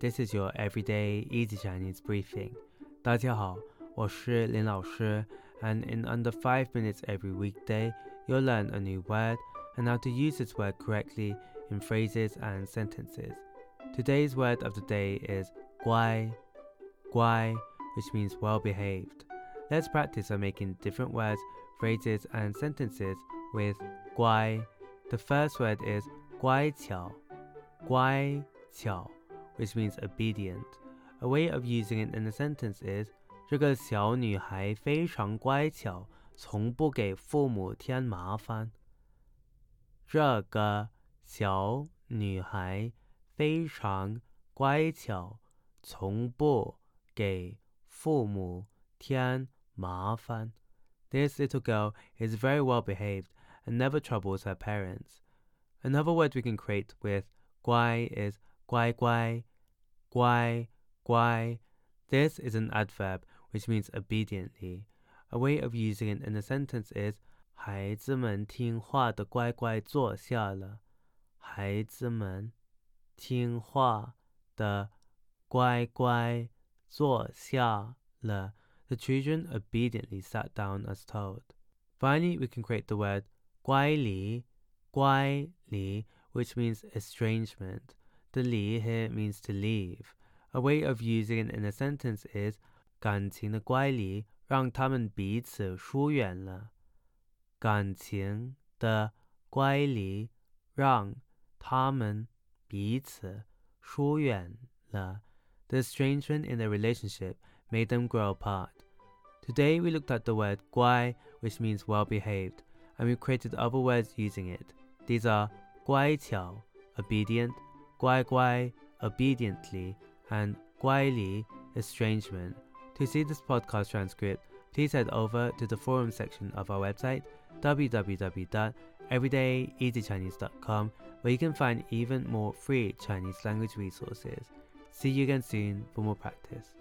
This is your everyday easy Chinese briefing. 大家好，我是林老师, and in under 5 minutes every weekday, you'll learn a new word and how to use this word correctly in phrases and sentences. Today's word of the day is guai, guai, which means well behaved. Let's practice on making different words, phrases, and sentences with guai. The first word is guai qiao, guai qiao, which means obedient. A way of using it in a sentence is 这个小女孩非常乖巧，从不给父母添麻烦。这个小女孩非常乖巧，从不给父母添麻烦。This little girl is very well behaved and never troubles her parents. Another word we can create with 乖 is 乖乖, 乖,乖. This is an adverb which means obediently. A way of using it in a sentence is 孩子们听话的乖乖坐下了。孩子们听话的乖乖坐下了。The children obediently sat down as told. Finally, we can create the word 乖离,乖离, which means estrangement. The 离 here means to leave. A way of using it in a sentence is 感情的乖离让他们彼此疏远了。感情的乖离让他们彼此疏远了。The estrangement in their relationship made them grow apart. Today we looked at the word 乖, which means well behaved, and we created other words using it. These are 乖巧, obedient, guai guai, obediently, and guai li, estrangement. To see this podcast transcript, please head over to the forum section of our website, www.everydayeasychinese.com, where you can find even more free Chinese language resources. See you again soon for more practice.